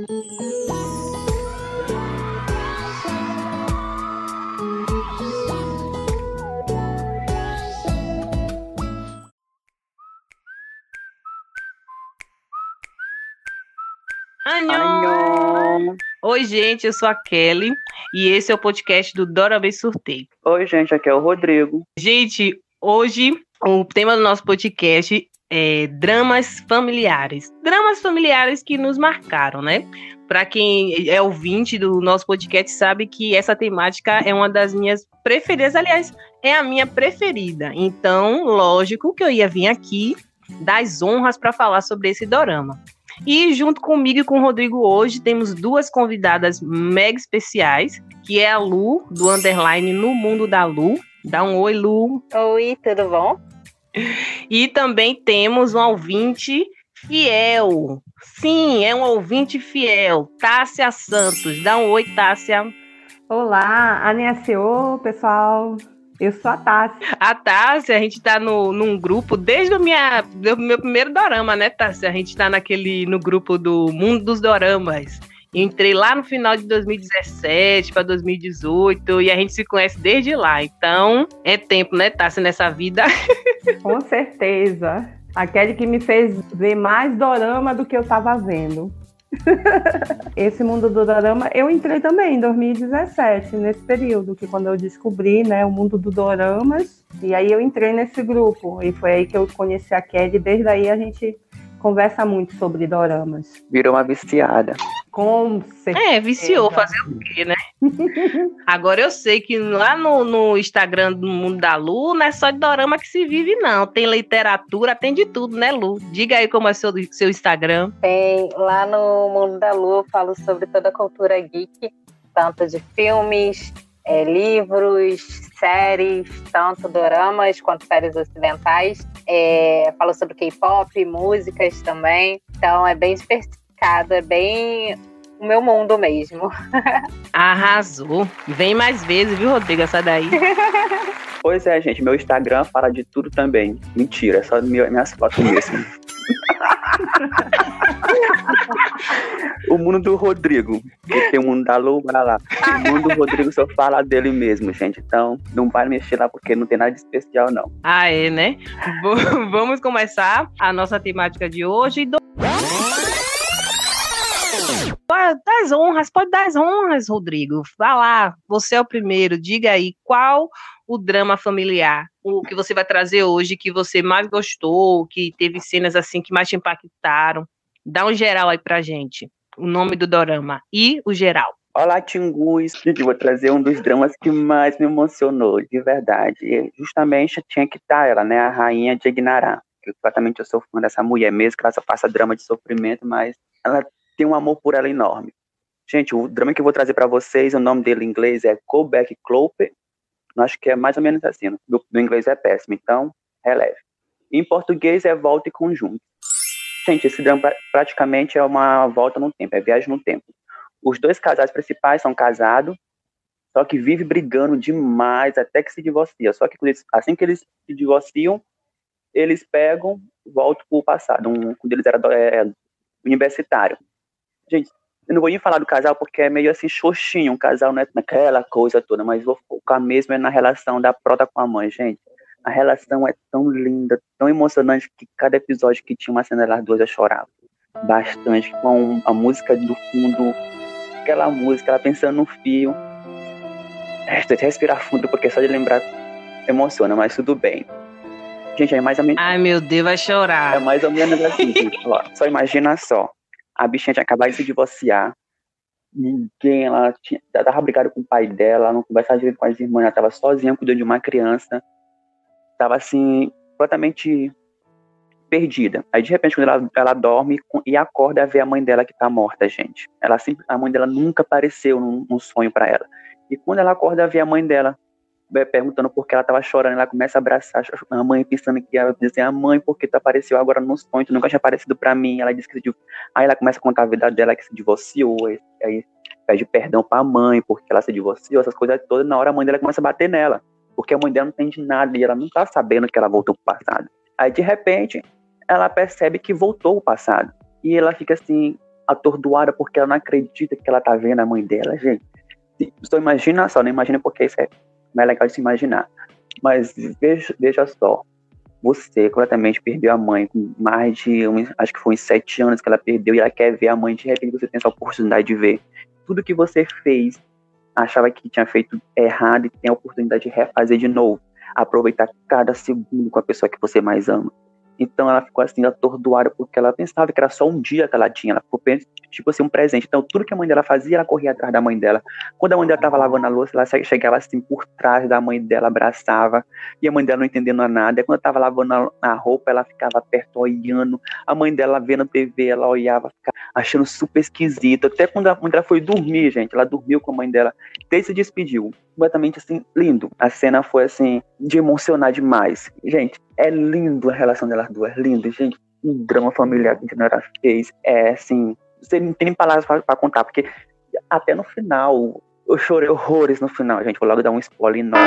Anhô! Oi, gente, eu sou a Kelly e esse é o podcast do Dora Bem Surtei. Oi, gente, aqui é o Rodrigo. Gente, hoje o tema do nosso podcast é dramas familiares. Dramas familiares que nos marcaram, né? Para quem é ouvinte do nosso podcast sabe que essa temática é uma das minhas preferidas, aliás, é a minha preferida. Então, lógico que eu ia vir aqui dar as honras para falar sobre esse dorama. E junto comigo e com o Rodrigo hoje temos duas convidadas mega especiais, que é a Lu, do Underline No Mundo da Lu. Dá um oi, Lu. Oi, tudo bom? E também temos um ouvinte fiel. Sim, é um ouvinte fiel. Tássia Santos. Dá um oi, Tássia. Olá, annyeonghaseyo, pessoal. Eu sou a Tássia. A Tássia, a gente tá no, num grupo desde o minha, meu primeiro dorama, né, Tássia? A gente tá naquele, no grupo do Mundo dos Doramas. Entrei lá no final de 2017 para 2018 e a gente se conhece desde lá. Então, é tempo, né, Tássia, nessa vida. Com certeza. Aquele que me fez ver mais dorama do que eu tava vendo. Esse mundo do dorama, eu entrei também em 2017, nesse período, que quando eu descobri, né, o mundo do doramas, e aí eu entrei nesse grupo, e foi aí que eu conheci a Kelly, desde aí a gente conversa muito sobre doramas. Virou uma viciada. Com certeza. É, viciou, fazer o quê, né? Agora eu sei que lá no, no Instagram do Mundo da Lu não é só de dorama que se vive, não. Tem literatura, tem de tudo, né, Lu? Diga aí como é seu, seu Instagram. Tem, lá no Mundo da Lu eu falo sobre toda a cultura geek, tanto de filmes, é, livros, séries, tanto doramas quanto séries ocidentais. É, falo sobre K-pop, músicas também. Então é bem diversificado, é bem o meu mundo mesmo. Arrasou. Vem mais vezes, viu, Rodrigo? Essa daí. Pois é, gente, meu Instagram fala de tudo também. Mentira, é só minhas fotos mesmo. o mundo do Rodrigo. Que tem o mundo da Lu, vai lá. O mundo do Rodrigo só fala dele mesmo, gente. Então, não vai mexer lá porque não tem nada de especial, não. Ah, é, né? Vamos começar a nossa temática de hoje. Dá as honras, pode dar as honras, Rodrigo. Vá lá, você é o primeiro. Diga aí qual o drama familiar, o que você vai trazer hoje, que você mais gostou, que teve cenas assim que mais te impactaram. Dá um geral aí pra gente. O nome do dorama e o geral. Olá, Tingus. Vou trazer um dos dramas que mais me emocionou, de verdade. E justamente tinha que estar ela, né? A rainha de Ignará. Completamente eu sou fã dessa mulher mesmo, que ela só passa drama de sofrimento, mas ela tem um amor por ela enorme. Gente, o drama que eu vou trazer para vocês, o nome dele em inglês é Go Back. Acho que é mais ou menos assim. No, inglês é péssimo, então releve. Em português é Volta e Conjunto. Gente, esse drama praticamente é uma volta no tempo, é viagem no tempo. Os dois casais principais são casados, só que vive brigando demais até que se divorcia. Só que assim que eles se divorciam, eles pegam, voltam o passado, um, quando eles eram é, universitário. Gente, eu não vou nem falar do casal porque é meio assim xoxinho, um casal não é naquela coisa toda, mas vou focar mesmo é na relação da prota com a mãe, gente. A relação é tão linda, tão emocionante que cada episódio que tinha uma cena das duas eu chorava bastante com a música do fundo, aquela música, ela pensando no fio. É, tem que respirar fundo porque só de lembrar emociona, mas tudo bem. Gente, é mais ou menos. Ai meu Deus, vai chorar. É mais ou menos assim, gente. Ó, só imagina só. A bichinha tinha acabado de se divorciar. Ninguém, ela tinha, ela tava brigada com o pai dela, não conversava direito com as irmãs, ela tava sozinha cuidando de uma criança. Tava assim, completamente perdida. Aí, de repente, quando ela, ela dorme e acorda, vê a mãe dela que tá morta, gente. Ela sempre, a mãe dela nunca apareceu num, num sonho para ela. E quando ela acorda, vê a mãe dela perguntando por que ela tava chorando, ela começa a abraçar a mãe, pensando que ela dizia, a mãe, por que tu apareceu agora no sonho, tu nunca tinha aparecido para mim, ela disse que se aí ela começa a contar a vida dela, que se divorciou, aí pede perdão pra mãe, porque ela se divorciou, essas coisas todas, na hora a mãe dela começa a bater nela, porque a mãe dela não entende nada, e ela não tá sabendo que ela voltou pro passado. Aí, de repente, ela percebe que voltou o passado, e ela fica assim, atordoada porque ela não acredita que ela tá vendo a mãe dela, gente. Só imagina só, não imagina porque isso é mais legal de se imaginar. Mas veja, veja só, você completamente perdeu a mãe com mais de, um, acho que foi uns sete anos que ela perdeu e ela quer ver a mãe, de repente você tem essa oportunidade de ver. Tudo que você fez, achava que tinha feito errado e tem a oportunidade de refazer de novo. Aproveitar cada segundo com a pessoa que você mais ama. Então ela ficou assim atordoada porque ela pensava que era só um dia que ela tinha, ela ficou tipo assim um presente. Então tudo que a mãe dela fazia, ela corria atrás da mãe dela. Quando a mãe dela estava lavando a louça, ela chegava assim por trás da mãe dela, abraçava, e a mãe dela não entendendo nada. E quando estava lavando a roupa, ela ficava perto olhando. A mãe dela vendo TV, ela olhava, ficava achando super esquisito. Até quando a mãe dela foi dormir, gente, ela dormiu com a mãe dela, até se despediu completamente assim, lindo. A cena foi assim, de emocionar demais. Gente, é lindo a relação delas duas, lindo, gente. Um drama familiar que a Genera fez. É assim, você não tem nem palavras para contar, porque até no final, eu chorei horrores no final, gente. Vou logo dar um spoiler enorme.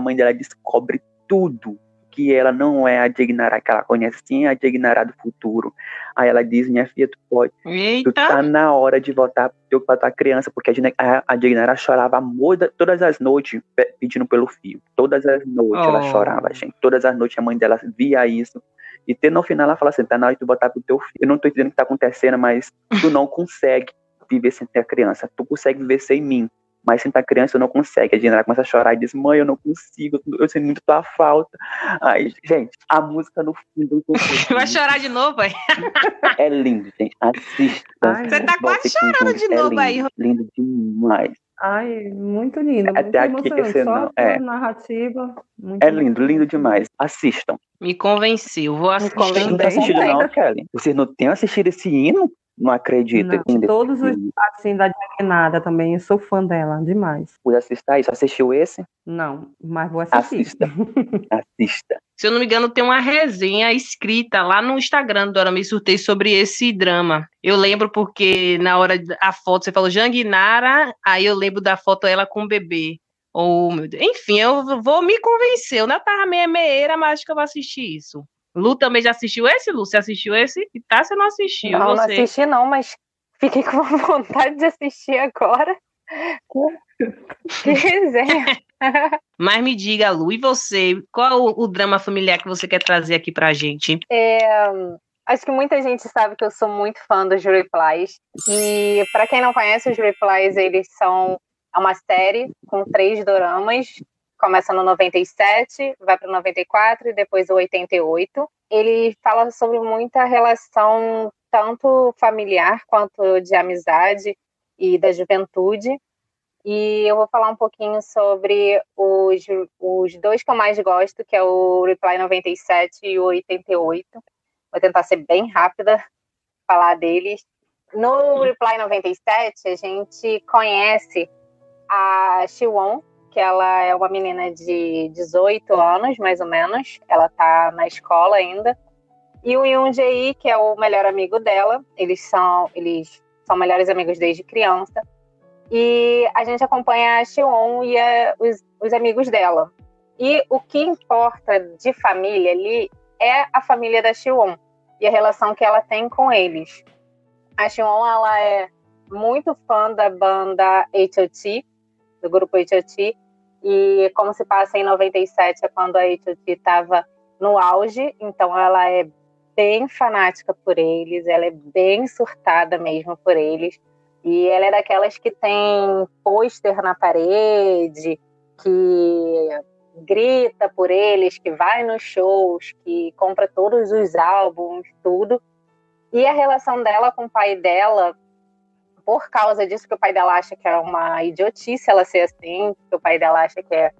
A mãe dela descobre tudo que ela não é a Dignara que ela conhece, sim a Dignara do futuro. Aí ela diz, minha filha, tu pode, Eita. tu tá na hora de voltar pra tua criança, porque a, a Dignara chorava amor todas as noites pedindo pelo filho. Todas as noites oh. ela chorava, gente. Todas as noites a mãe dela via isso. E até no final ela fala assim, tá na hora de botar pro teu filho. Eu não tô entendendo o que tá acontecendo, mas tu não consegue viver sem ter a criança. Tu consegue viver sem mim mas sentar criança não consegue. A Diana começa a chorar e diz: Mãe, eu não consigo, eu sinto muito tua falta. Aí, gente, a música no fundo. Vai chorar de novo, aí? É lindo, gente. Assista. Ai, você tá quase chorando de é novo lindo, aí. Lindo demais. Ai, muito lindo. Até muito aqui que você não. É. narrativa. é lindo, lindo demais. Assistam. Me convenceu, vou assistir. Vocês não assistido, não, Kelly? Vocês não têm assistido esse hino? Não acredito. Não, todos os assim da Dignada também, eu sou fã dela, demais. Fui assistir isso. Assistiu esse? Não, mas vou assistir. Assista. Assista. Se eu não me engano, tem uma resenha escrita lá no Instagram do Dorama Surtei sobre esse drama. Eu lembro porque na hora da foto você falou Janguinara, aí eu lembro da foto ela com o bebê. Ou, oh, enfim, eu vou me convencer. Eu não tava meia meia, mas acho que eu vou assistir isso. Lu também já assistiu esse, Lu? Você assistiu esse? E tá, você não assistiu. Não, você... não assisti não, mas fiquei com vontade de assistir agora. Que resenha. Mas me diga, Lu, e você? Qual o, o, drama familiar que você quer trazer aqui pra gente? É, acho que muita gente sabe que eu sou muito fã dos Replies. E para quem não conhece, os Replies, eles são uma série com três doramas começa no 97, vai para o 94 e depois o 88. Ele fala sobre muita relação tanto familiar quanto de amizade e da juventude. E eu vou falar um pouquinho sobre os, os dois que eu mais gosto, que é o Reply 97 e o 88. Vou tentar ser bem rápida, falar deles. No Reply 97, a gente conhece a Shiwon, que ela é uma menina de 18 anos, mais ou menos. Ela tá na escola ainda. E o Yoon Jae, que é o melhor amigo dela. Eles são, eles são melhores amigos desde criança. E a gente acompanha a Xion e a, os, os amigos dela. E o que importa de família ali é a família da Xion e a relação que ela tem com eles. A Xion, ela é muito fã da banda H.O.T., do grupo H.O.T., e como se passa em 97 é quando a H.O.T. estava no auge, então ela é bem fanática por eles, ela é bem surtada mesmo por eles. E ela é daquelas que tem pôster na parede, que grita por eles, que vai nos shows, que compra todos os álbuns, tudo. E a relação dela com o pai dela por causa disso que o pai dela acha que é uma idiotice ela ser assim, que o pai dela acha que é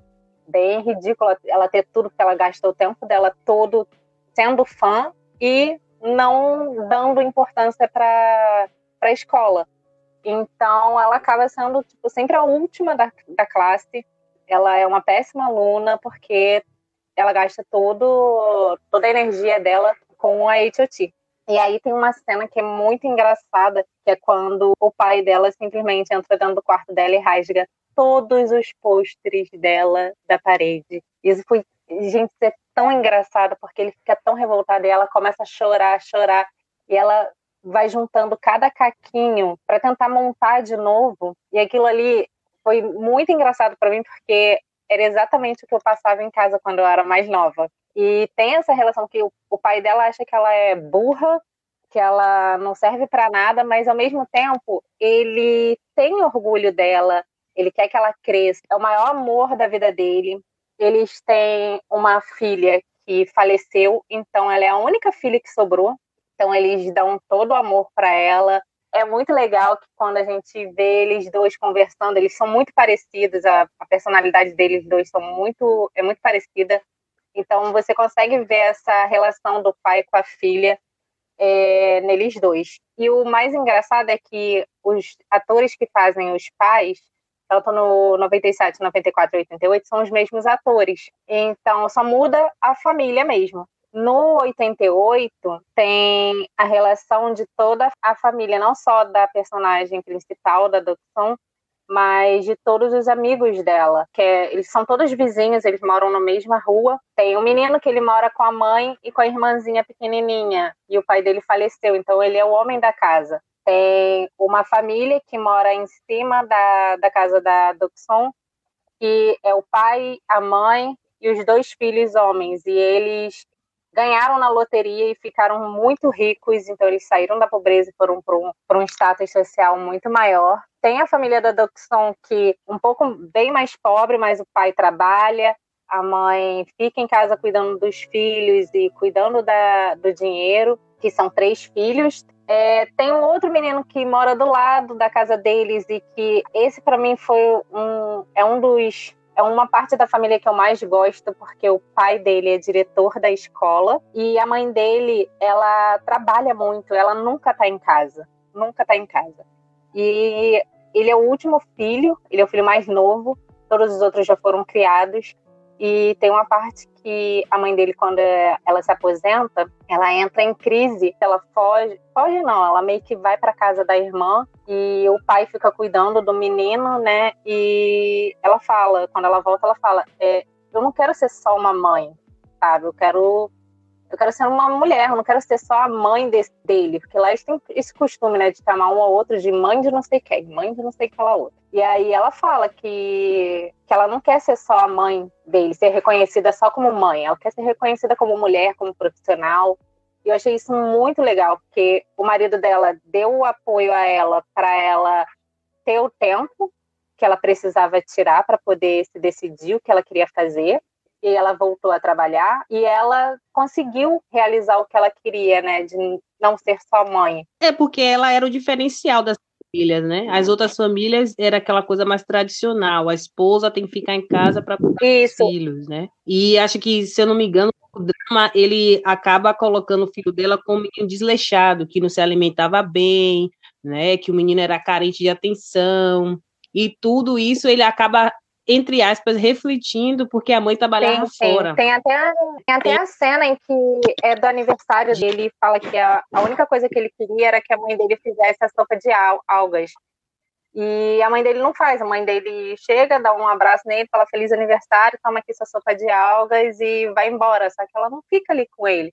bem ridículo ela ter tudo que ela gastou o tempo dela todo sendo fã e não dando importância para a escola. Então ela acaba sendo tipo, sempre a última da, da classe. Ela é uma péssima aluna porque ela gasta todo, toda a energia dela com a HOT. E aí tem uma cena que é muito engraçada, que é quando o pai dela simplesmente entra dentro do quarto dela e rasga todos os pôsteres dela da parede. Isso foi, gente, é tão engraçado, porque ele fica tão revoltado e ela começa a chorar, chorar. E ela vai juntando cada caquinho para tentar montar de novo. E aquilo ali foi muito engraçado para mim porque era exatamente o que eu passava em casa quando eu era mais nova. E tem essa relação que o, o pai dela acha que ela é burra, que ela não serve para nada, mas ao mesmo tempo ele tem orgulho dela, ele quer que ela cresça, é o maior amor da vida dele. Eles têm uma filha que faleceu, então ela é a única filha que sobrou. Então eles dão todo o amor para ela. É muito legal que quando a gente vê eles dois conversando, eles são muito parecidos, a, a personalidade deles dois são muito é muito parecida. Então você consegue ver essa relação do pai com a filha é, neles dois. E o mais engraçado é que os atores que fazem os pais tanto no 97, 94 e 88, são os mesmos atores. Então, só muda a família mesmo. No 88, tem a relação de toda a família, não só da personagem principal, da Doxon, mas de todos os amigos dela, que é, eles são todos vizinhos, eles moram na mesma rua. Tem um menino que ele mora com a mãe e com a irmãzinha pequenininha, e o pai dele faleceu, então ele é o homem da casa tem uma família que mora em cima da, da casa da Duxon, que é o pai, a mãe e os dois filhos homens. E eles ganharam na loteria e ficaram muito ricos, então eles saíram da pobreza e foram para um, um status social muito maior. Tem a família da Duxon que um pouco bem mais pobre, mas o pai trabalha, a mãe fica em casa cuidando dos filhos e cuidando da, do dinheiro, que são três filhos. É, tem um outro menino que mora do lado da casa deles e que esse para mim foi um é um dos é uma parte da família que eu mais gosto porque o pai dele é diretor da escola e a mãe dele ela trabalha muito, ela nunca tá em casa, nunca tá em casa. E ele é o último filho, ele é o filho mais novo, todos os outros já foram criados e tem uma parte que a mãe dele, quando ela se aposenta, ela entra em crise, ela foge, foge não, ela meio que vai para casa da irmã e o pai fica cuidando do menino, né? E ela fala, quando ela volta, ela fala: é, eu não quero ser só uma mãe, sabe? Eu quero eu quero ser uma mulher, eu não quero ser só a mãe desse, dele, porque lá eles têm esse costume, né, de chamar um ou outro de mãe de não sei quem, mãe de não sei aquela outra. E aí ela fala que, que ela não quer ser só a mãe dele, ser reconhecida só como mãe, ela quer ser reconhecida como mulher, como profissional. E eu achei isso muito legal, porque o marido dela deu o apoio a ela para ela ter o tempo que ela precisava tirar para poder se decidir o que ela queria fazer e ela voltou a trabalhar e ela conseguiu realizar o que ela queria, né, de não ser só mãe. É porque ela era o diferencial das famílias, né? As outras famílias era aquela coisa mais tradicional, a esposa tem que ficar em casa para cuidar dos filhos, né? E acho que, se eu não me engano, o drama ele acaba colocando o filho dela como um menino desleixado, que não se alimentava bem, né? Que o menino era carente de atenção. E tudo isso ele acaba entre aspas, refletindo porque a mãe trabalhava tem, fora. Tem, até, tem até a cena em que é do aniversário dele fala que a, a única coisa que ele queria era que a mãe dele fizesse a sopa de al, algas. E a mãe dele não faz, a mãe dele chega, dá um abraço nele, fala feliz aniversário, toma aqui sua sopa de algas e vai embora. Só que ela não fica ali com ele.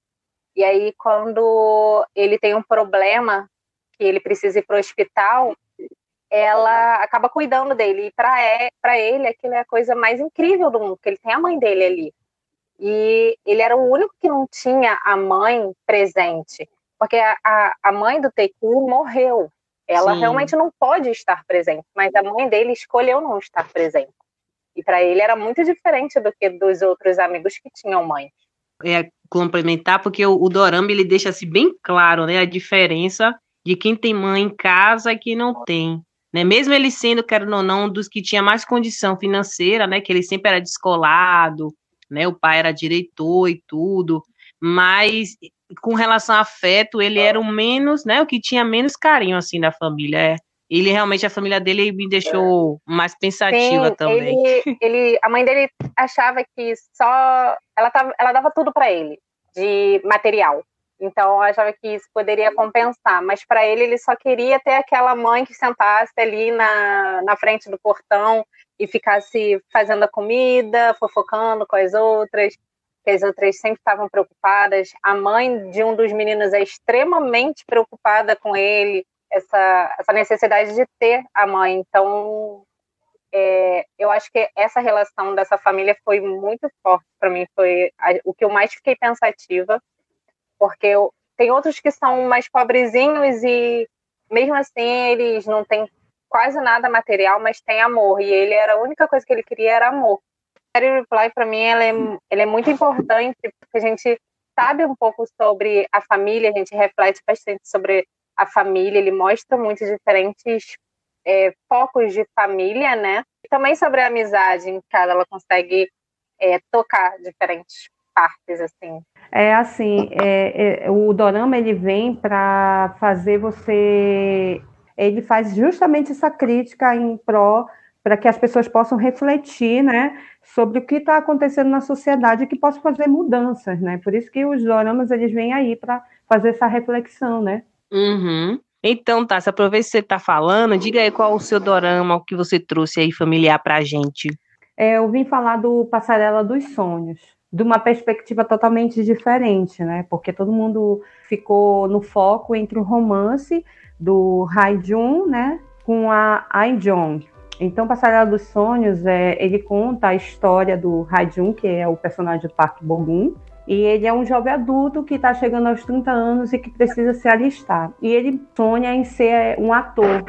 E aí, quando ele tem um problema, que ele precisa ir para o hospital, ela acaba cuidando dele. E para é, ele, aquilo é a coisa mais incrível do mundo, porque ele tem a mãe dele ali. E ele era o único que não tinha a mãe presente, porque a, a mãe do Teku morreu. Ela Sim. realmente não pode estar presente, mas a mãe dele escolheu não estar presente. E para ele era muito diferente do que dos outros amigos que tinham mãe. É complementar, porque o, o Dorama ele deixa assim bem claro, né, a diferença de quem tem mãe em casa e quem não tem. Né? Mesmo ele sendo, quero ou não, um dos que tinha mais condição financeira, né? Que ele sempre era descolado, né? O pai era diretor e tudo, mas com relação a afeto, ele era o menos, né? O que tinha menos carinho assim da família. É. Ele realmente a família dele me deixou mais pensativa Sim, também. Ele, ele, a mãe dele achava que só ela tava, ela dava tudo para ele de material. Então, eu achava que isso poderia compensar. Mas para ele, ele só queria ter aquela mãe que sentasse ali na, na frente do portão e ficasse fazendo a comida, fofocando com as outras. que as outras sempre estavam preocupadas. A mãe de um dos meninos é extremamente preocupada com ele, essa, essa necessidade de ter a mãe. Então, é, eu acho que essa relação dessa família foi muito forte para mim. Foi o que eu mais fiquei pensativa, porque eu, tem outros que são mais pobrezinhos e mesmo assim eles não têm quase nada material, mas tem amor. E ele era a única coisa que ele queria era amor. A série Reply para mim ela é, ela é muito importante porque a gente sabe um pouco sobre a família, a gente reflete bastante sobre a família. Ele mostra muitos diferentes é, focos de família, né? E também sobre a amizade, em que ela consegue é, tocar diferentes partes, assim. É assim, é, é, o dorama ele vem para fazer você, ele faz justamente essa crítica em pró para que as pessoas possam refletir, né, sobre o que está acontecendo na sociedade e que possam fazer mudanças, né? Por isso que os doramas eles vêm aí para fazer essa reflexão, né? Uhum. Então, tá, se aproveita que você está falando, diga aí qual o seu dorama, o que você trouxe aí familiar para a gente. É, eu vim falar do Passarela dos Sonhos, de uma perspectiva totalmente diferente, né? Porque todo mundo ficou no foco entre o romance do Hai Jun, né, com a Ai Jong. Então, Passarela dos Sonhos, é, ele conta a história do Hai Jun, que é o personagem do Park Bo-gum, e ele é um jovem adulto que está chegando aos 30 anos e que precisa se alistar. E ele sonha em ser um ator,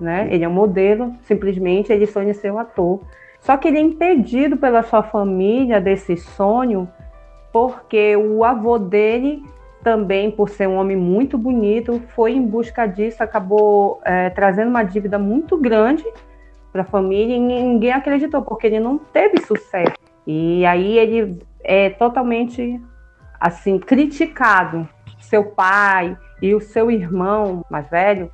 né? Ele é um modelo, simplesmente ele sonha em ser um ator. Só que ele é impedido pela sua família desse sonho, porque o avô dele, também por ser um homem muito bonito, foi em busca disso, acabou é, trazendo uma dívida muito grande para a família e ninguém acreditou, porque ele não teve sucesso. E aí ele é totalmente assim criticado. Seu pai e o seu irmão mais velho,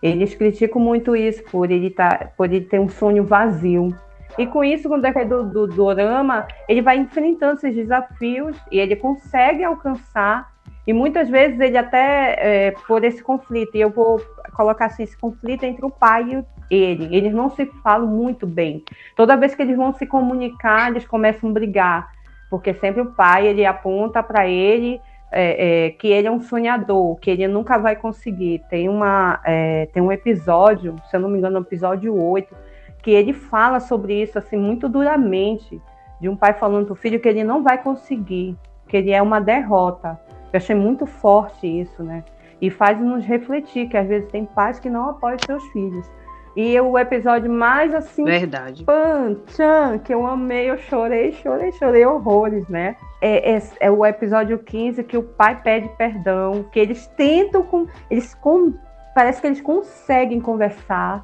eles criticam muito isso por ele tá, por ele ter um sonho vazio. E com isso, com o decorrer do, do dorama, ele vai enfrentando esses desafios e ele consegue alcançar. E muitas vezes ele até é, por esse conflito, e eu vou colocar assim, esse conflito entre o pai e ele. Eles não se falam muito bem. Toda vez que eles vão se comunicar, eles começam a brigar porque sempre o pai ele aponta para ele é, é, que ele é um sonhador, que ele nunca vai conseguir. Tem, uma, é, tem um episódio, se eu não me engano, no episódio 8, que ele fala sobre isso assim muito duramente, de um pai falando para o filho que ele não vai conseguir, que ele é uma derrota. Eu achei muito forte isso, né? E faz nos refletir que às vezes tem pais que não apoiam seus filhos. E o episódio mais assim. Verdade. Pan, tchan, que eu amei, eu chorei, chorei, chorei horrores, né? É, é, é, o episódio 15 que o pai pede perdão, que eles tentam com. Eles com, parece que eles conseguem conversar,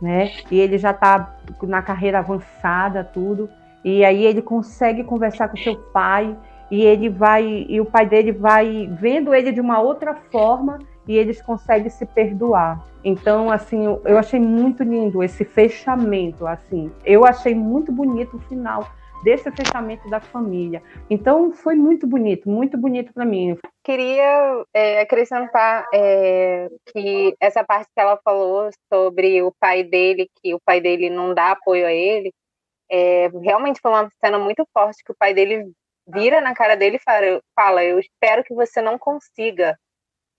né? E ele já tá na carreira avançada, tudo. E aí ele consegue conversar com seu pai e ele vai e o pai dele vai vendo ele de uma outra forma e eles conseguem se perdoar. Então, assim, eu achei muito lindo esse fechamento, assim. Eu achei muito bonito o final desse fechamento da família. Então, foi muito bonito, muito bonito para mim. Queria é, acrescentar é, que essa parte que ela falou sobre o pai dele, que o pai dele não dá apoio a ele, é, realmente foi uma cena muito forte que o pai dele vira na cara dele e fala: Eu espero que você não consiga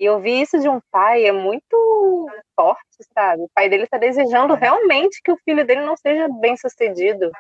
e ouvir isso de um pai é muito forte, sabe? O pai dele está desejando realmente que o filho dele não seja bem sucedido.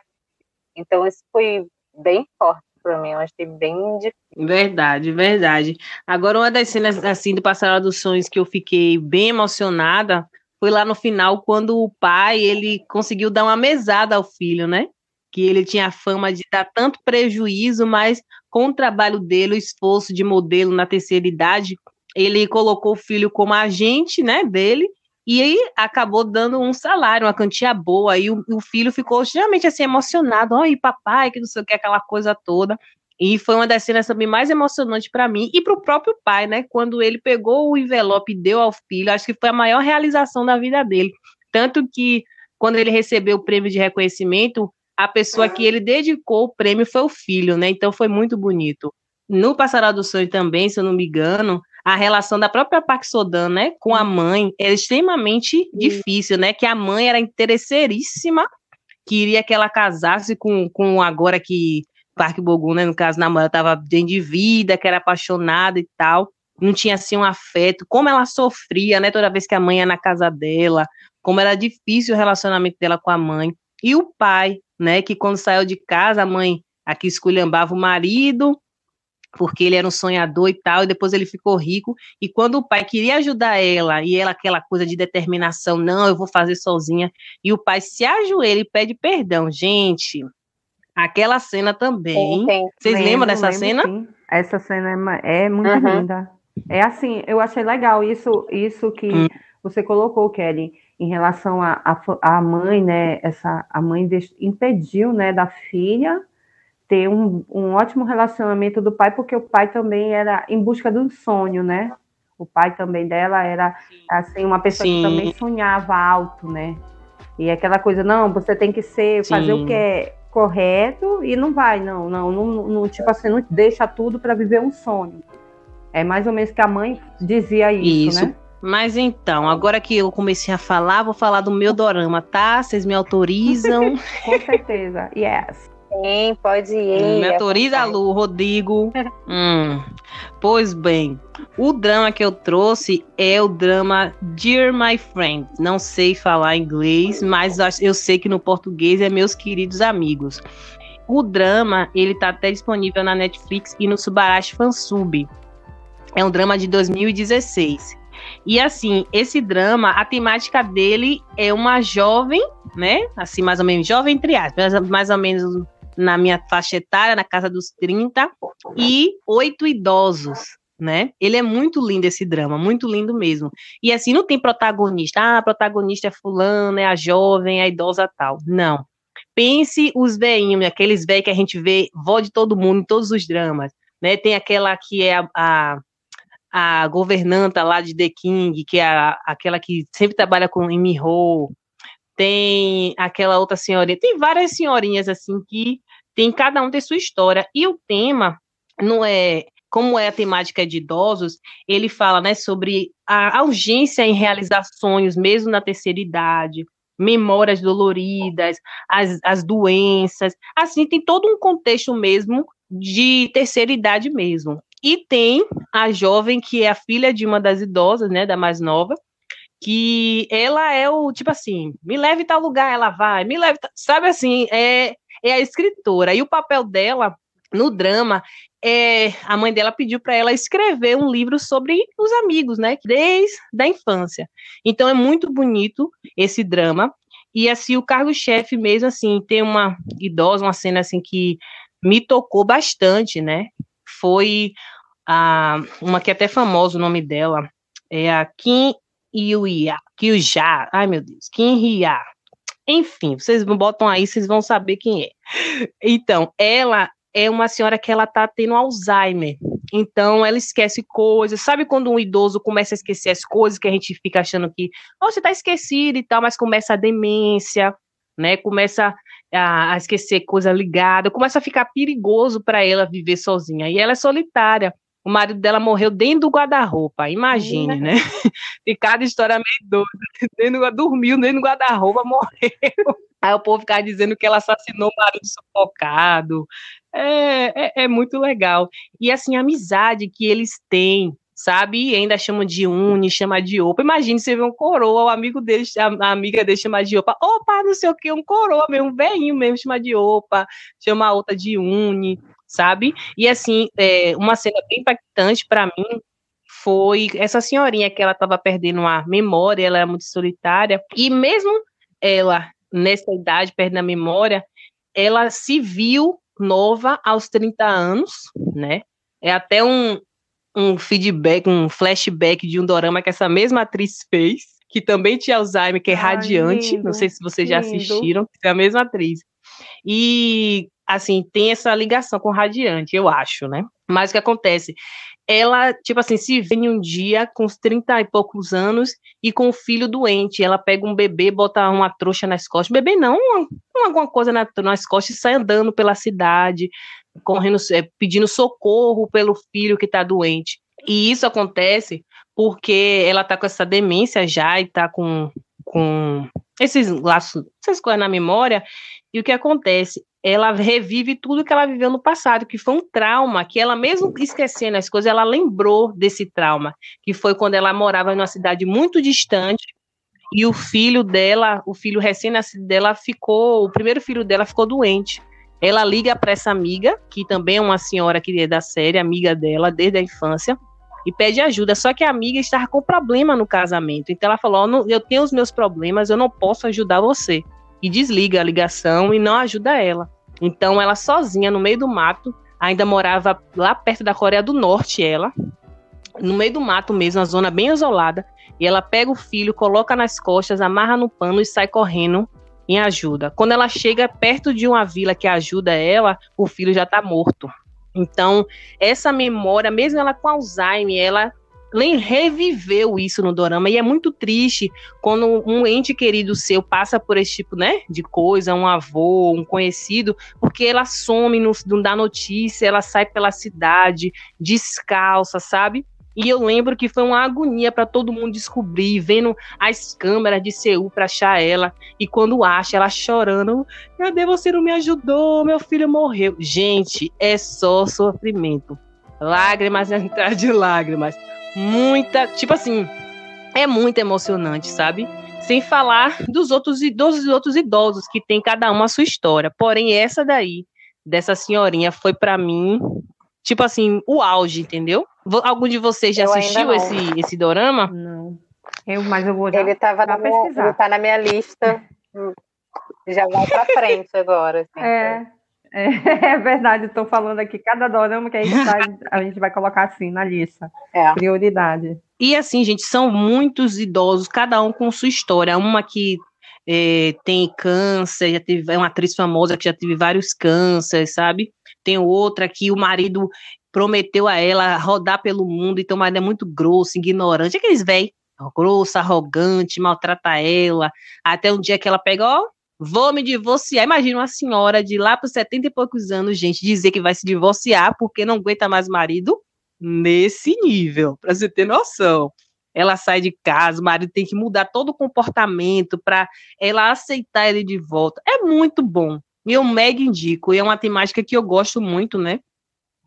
Então isso foi bem forte para mim, eu achei bem difícil. Verdade, verdade. Agora, uma das cenas assim do Passarela dos Sonhos que eu fiquei bem emocionada foi lá no final, quando o pai ele conseguiu dar uma mesada ao filho, né? Que ele tinha a fama de dar tanto prejuízo, mas com o trabalho dele, o esforço de modelo na terceira idade, ele colocou o filho como agente, né, dele, e aí acabou dando um salário, uma quantia boa, e o, o filho ficou extremamente assim emocionado, oi papai, que não sei o que, aquela coisa toda. E foi uma das cenas também mais emocionantes para mim e para o próprio pai, né? Quando ele pegou o envelope e deu ao filho, acho que foi a maior realização da vida dele. Tanto que quando ele recebeu o prêmio de reconhecimento, a pessoa que ele dedicou o prêmio foi o filho, né? Então foi muito bonito. No Passará do Sonho também, se eu não me engano, a relação da própria Park Sodan, né, com a mãe era extremamente difícil, né, que a mãe era interesseiríssima, queria que ela casasse com, com agora que Parque Bogum, né? No caso, na mãe, ela tava bem de vida, que era apaixonada e tal. Não tinha assim um afeto. Como ela sofria, né? Toda vez que a mãe ia na casa dela, como era difícil o relacionamento dela com a mãe. E o pai, né? Que quando saiu de casa, a mãe aqui esculhambava o marido, porque ele era um sonhador e tal, e depois ele ficou rico. E quando o pai queria ajudar ela, e ela aquela coisa de determinação, não, eu vou fazer sozinha, e o pai se ajoelha e pede perdão. Gente, aquela cena também. Sim, sim. Vocês lembro, lembram dessa lembro, cena? Sim. Essa cena é, é muito uhum. linda. É assim, eu achei legal isso, isso que hum. você colocou, Kelly, em relação à a, a, a, mãe, né? Essa, a mãe impediu, né, da filha ter um, um ótimo relacionamento do pai, porque o pai também era em busca do sonho, né? O pai também dela era assim uma pessoa Sim. que também sonhava alto, né? E aquela coisa, não, você tem que ser, fazer Sim. o que é correto e não vai, não, não, não, não tipo assim, não deixa tudo para viver um sonho. É mais ou menos que a mãe dizia isso, isso. né? Mas então, agora que eu comecei a falar, vou falar do meu dorama, tá? Vocês me autorizam? Com certeza, yes. Sim, pode ir. Me autoriza, Lu, Rodrigo. hum. Pois bem, o drama que eu trouxe é o drama Dear My Friend. Não sei falar inglês, mas eu sei que no português é Meus Queridos Amigos. O drama, ele tá até disponível na Netflix e no Subarashi Fansub. É um drama de 2016. E assim, esse drama, a temática dele é uma jovem, né? Assim, mais ou menos jovem entre aspas, mais ou menos na minha faixa etária, na casa dos 30, e oito idosos, né? Ele é muito lindo esse drama, muito lindo mesmo. E assim, não tem protagonista. Ah, a protagonista é fulano, é a jovem, é a idosa tal. Não. Pense os veinhos, aqueles velhos que a gente vê, vó de todo mundo em todos os dramas, né? Tem aquela que é a, a a governanta lá de The King, que é a, aquela que sempre trabalha com Miho, tem aquela outra senhorinha, tem várias senhorinhas assim que tem cada um tem sua história. E o tema não é como é a temática de idosos, ele fala né, sobre a urgência em realizar sonhos, mesmo na terceira idade, memórias doloridas, as, as doenças, assim, tem todo um contexto mesmo de terceira idade mesmo. E tem a jovem que é a filha de uma das idosas, né, da mais nova, que ela é o tipo assim, me leve tal lugar, ela vai, me leve, sabe assim, é é a escritora. E o papel dela no drama é a mãe dela pediu para ela escrever um livro sobre os amigos, né? Desde a infância. Então é muito bonito esse drama. E assim, o cargo-chefe mesmo, assim, tem uma idosa, uma cena assim que me tocou bastante, né? Foi a, uma que é até famosa o nome dela, é a Kim Yuya, Kyuja, ai meu Deus, Kim Hya, enfim, vocês botam aí, vocês vão saber quem é. Então, ela é uma senhora que ela tá tendo Alzheimer. Então, ela esquece coisas. Sabe quando um idoso começa a esquecer as coisas que a gente fica achando que, oh, você tá esquecido e tal, mas começa a demência, né? Começa a, esquecer coisa ligada, começa a ficar perigoso para ela viver sozinha. E ela é solitária o marido dela morreu dentro do guarda-roupa, imagine, né? E cada história meio doida. Dentro, dormiu dentro do guarda-roupa, morreu. Aí o povo ficava dizendo que ela assassinou o marido sufocado. É, é, é, muito legal. E assim, a amizade que eles têm, sabe? E ainda chamam de uni, chama de opa. Imagine você ver um coroa, o amigo dele, a, amiga dele chama de opa. Opa, não sei o que, um coroa mesmo, um velhinho mesmo, chama de opa, chama a outra de uni sabe? E assim, é, uma cena bem impactante para mim foi essa senhorinha que ela estava perdendo a memória, ela é muito solitária, e mesmo ela, nessa idade, perdendo a memória, ela se viu nova aos 30 anos, né? É até um, um feedback, um flashback de um dorama que essa mesma atriz fez, que também tinha Alzheimer, que é Ai, Radiante, lindo, não sei se vocês lindo. já assistiram, é a mesma atriz. E assim, tem essa ligação com Radiante, eu acho, né? Mas o que acontece? Ela, tipo assim, se vê em um dia com uns 30 e poucos anos e com o filho doente. Ela pega um bebê, bota uma trouxa nas costas. Bebê não, uma, alguma coisa nas costas e sai andando pela cidade, correndo, é, pedindo socorro pelo filho que tá doente. E isso acontece porque ela tá com essa demência já e tá com, com esses laços, essas coisas na memória, e o que acontece? Ela revive tudo que ela viveu no passado, que foi um trauma, que ela, mesmo esquecendo as coisas, ela lembrou desse trauma, que foi quando ela morava numa cidade muito distante, e o filho dela, o filho recém-nascido dela, ficou, o primeiro filho dela ficou doente. Ela liga para essa amiga, que também é uma senhora que é da série, amiga dela desde a infância, e pede ajuda. Só que a amiga estava com problema no casamento. Então ela falou: oh, Eu tenho os meus problemas, eu não posso ajudar você. E desliga a ligação e não ajuda ela. Então ela sozinha no meio do mato, ainda morava lá perto da Coreia do Norte, ela, no meio do mato mesmo, uma zona bem isolada. E ela pega o filho, coloca nas costas, amarra no pano e sai correndo em ajuda. Quando ela chega perto de uma vila que ajuda ela, o filho já está morto. Então, essa memória, mesmo ela com Alzheimer, ela reviveu isso no dorama e é muito triste quando um ente querido seu passa por esse tipo, né, de coisa, um avô, um conhecido, porque ela some, não, não dá notícia, ela sai pela cidade descalça, sabe? E eu lembro que foi uma agonia para todo mundo descobrir, vendo as câmeras de Seul para achar ela. E quando acha, ela chorando: Cadê você não me ajudou? Meu filho morreu. Gente, é só sofrimento. Lágrimas atrás de lágrimas. Muita. Tipo assim, é muito emocionante, sabe? Sem falar dos outros, dos outros idosos que tem cada um a sua história. Porém, essa daí, dessa senhorinha, foi para mim, tipo assim, o auge, entendeu? Algum de vocês já eu assistiu esse, esse dorama? Não. Eu, mas eu vou já, ele tava na minha, Ele tá na minha lista. já vai pra frente agora. Assim, é, é, é, verdade, estou falando aqui, cada dorama que a gente, tá, a gente vai colocar assim na lista. É. Prioridade. E assim, gente, são muitos idosos, cada um com sua história. Uma que é, tem câncer, já teve, é uma atriz famosa que já teve vários cânceres, sabe? Tem outra que o marido prometeu a ela rodar pelo mundo, então mas é muito grosso, ignorante, aqueles velhos, grosso, arrogante, maltrata ela, até um dia que ela pega, ó, vou me divorciar. Imagina uma senhora de lá para 70 e poucos anos, gente, dizer que vai se divorciar porque não aguenta mais marido nesse nível, para você ter noção. Ela sai de casa, o marido tem que mudar todo o comportamento para ela aceitar ele de volta. É muito bom. Eu mega indico. E é uma temática que eu gosto muito, né?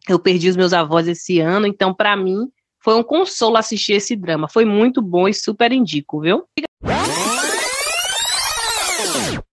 Eu perdi os meus avós esse ano, então para mim foi um consolo assistir esse drama. Foi muito bom e super indico, viu?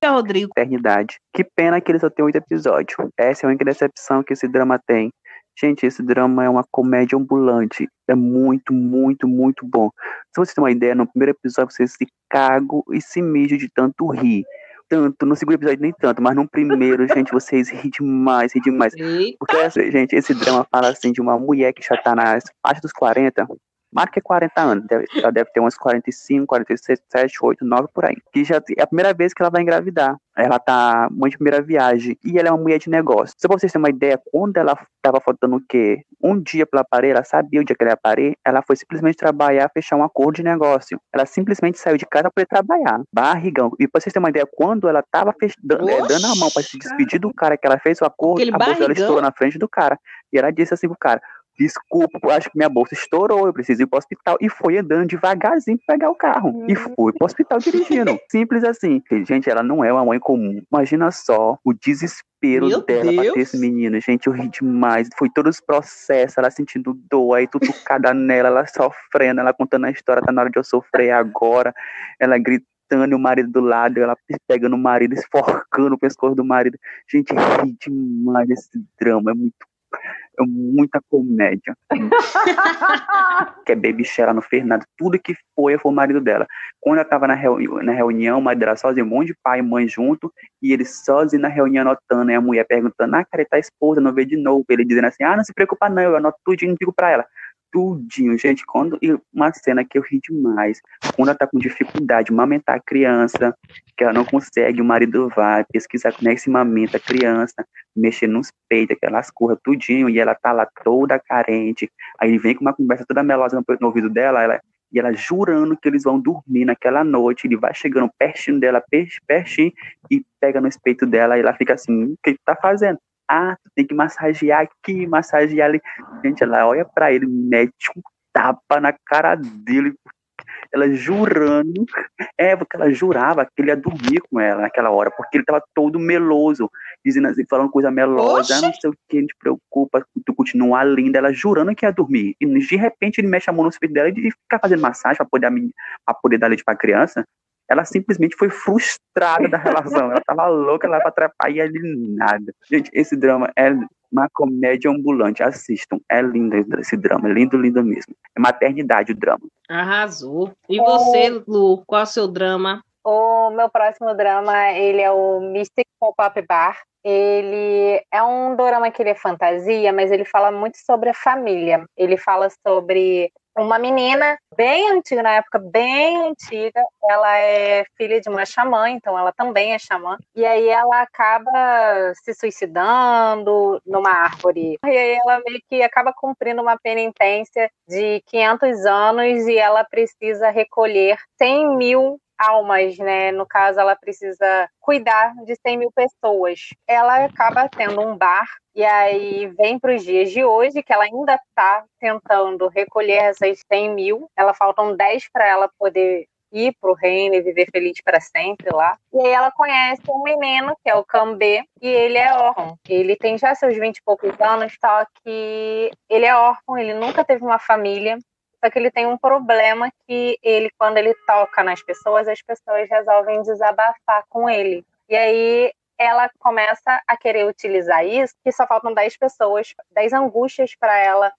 Rodrigo. Eternidade. Que pena que ele só tem oito episódios. Essa é a única decepção que esse drama tem. Gente, esse drama é uma comédia ambulante. É muito, muito, muito bom. Se você tem uma ideia, no primeiro episódio você se cago e se mijo de tanto rir tanto, no segundo episódio nem tanto, mas no primeiro, gente, vocês ri demais, ri demais. Porque, gente, esse drama fala assim de uma mulher que já tá nas partes dos 40, marca 40 anos, deve, ela deve ter uns 45, 46, 7, 8, 9 por aí. Que já é a primeira vez que ela vai engravidar. Ela tá muito primeira viagem e ela é uma mulher de negócio. Só pra vocês terem uma ideia, quando ela tava faltando o quê? Um dia pela parir, ela sabia o dia que ela ia parir, ela foi simplesmente trabalhar, fechar um acordo de negócio. Ela simplesmente saiu de casa para poder trabalhar. Barrigão. E pra vocês terem uma ideia, quando ela tava fech... dando, é, dando a mão para se despedir do cara que ela fez o acordo, Aquele a bolsa dela estourou na frente do cara. E ela disse assim pro cara: Desculpa, acho que minha bolsa estourou, eu preciso ir pro hospital. E foi andando devagarzinho pra pegar o carro. Uhum. E foi pro hospital dirigindo. Simples assim. Gente, ela não é uma mãe comum. Imagina só o desespero Meu dela Deus. pra ter esse menino. Gente, eu ri demais. Foi todos os processos, ela sentindo dor, aí tudo cada nela, ela sofrendo, ela contando a história, tá na hora de eu sofrer agora. Ela gritando e o marido do lado, ela pegando o marido, esforcando o pescoço do marido. Gente, ri demais esse drama, é muito é muita comédia. que é Baby Shella no Fernando. Tudo que foi, foi o marido dela. Quando ela tava na, reuni na reunião, o marido dela sozinho, um monte de pai e mãe junto, e ele sozinho na reunião anotando, e a mulher perguntando, ah, cara, ele tá esposa, não vê de novo. Ele dizendo assim, ah, não se preocupa não, eu anoto tudo e não digo pra ela tudinho, gente. Quando e uma cena que eu ri demais, quando ela tá com dificuldade de amamentar a criança, que ela não consegue, o marido vai pesquisar como é que se amamenta a criança, mexer nos peitos, que ela tudinho, e ela tá lá toda carente. Aí vem com uma conversa toda melosa no, no ouvido dela, ela, e ela jurando que eles vão dormir naquela noite, ele vai chegando pertinho dela, pertinho, e pega no peito dela, e ela fica assim, o que tá fazendo? Ah, tu tem que massagear aqui, massagear ali. Gente, ela olha para ele, mete um tapa na cara dele. ela jurando, é, porque ela jurava que ele ia dormir com ela naquela hora, porque ele tava todo meloso, dizendo assim, falando coisa melosa, ah, não sei o que, não te preocupa, tu continua linda, ela jurando que ia dormir. E de repente ele mexe a mão no peito dela e fica fazendo massagem pra poder, pra poder dar leite pra criança. Ela simplesmente foi frustrada da relação. Ela tava louca lá pra e ele nada. Gente, esse drama é uma comédia ambulante. Assistam. É lindo esse drama. É lindo, lindo mesmo. É maternidade o drama. Arrasou. E você, Lu, qual é o seu drama? O meu próximo drama, ele é o Mystic Pop-Up Bar. Ele é um drama que ele é fantasia, mas ele fala muito sobre a família. Ele fala sobre uma menina bem antiga, na época bem antiga, ela é filha de uma xamã, então ela também é xamã, e aí ela acaba se suicidando numa árvore. E aí ela meio que acaba cumprindo uma penitência de 500 anos e ela precisa recolher 100 mil almas, né? No caso, ela precisa cuidar de 100 mil pessoas. Ela acaba tendo um bar e aí vem para os dias de hoje, que ela ainda está tentando recolher essas 100 mil. Ela faltam 10 para ela poder ir para o reino e viver feliz para sempre lá. E aí ela conhece um menino, que é o Cambê, e ele é órfão. Ele tem já seus 20 e poucos anos, só que ele é órfão, ele nunca teve uma família. Só que ele tem um problema que ele, quando ele toca nas pessoas, as pessoas resolvem desabafar com ele. E aí ela começa a querer utilizar isso, que só faltam 10 pessoas, 10 angústias para ela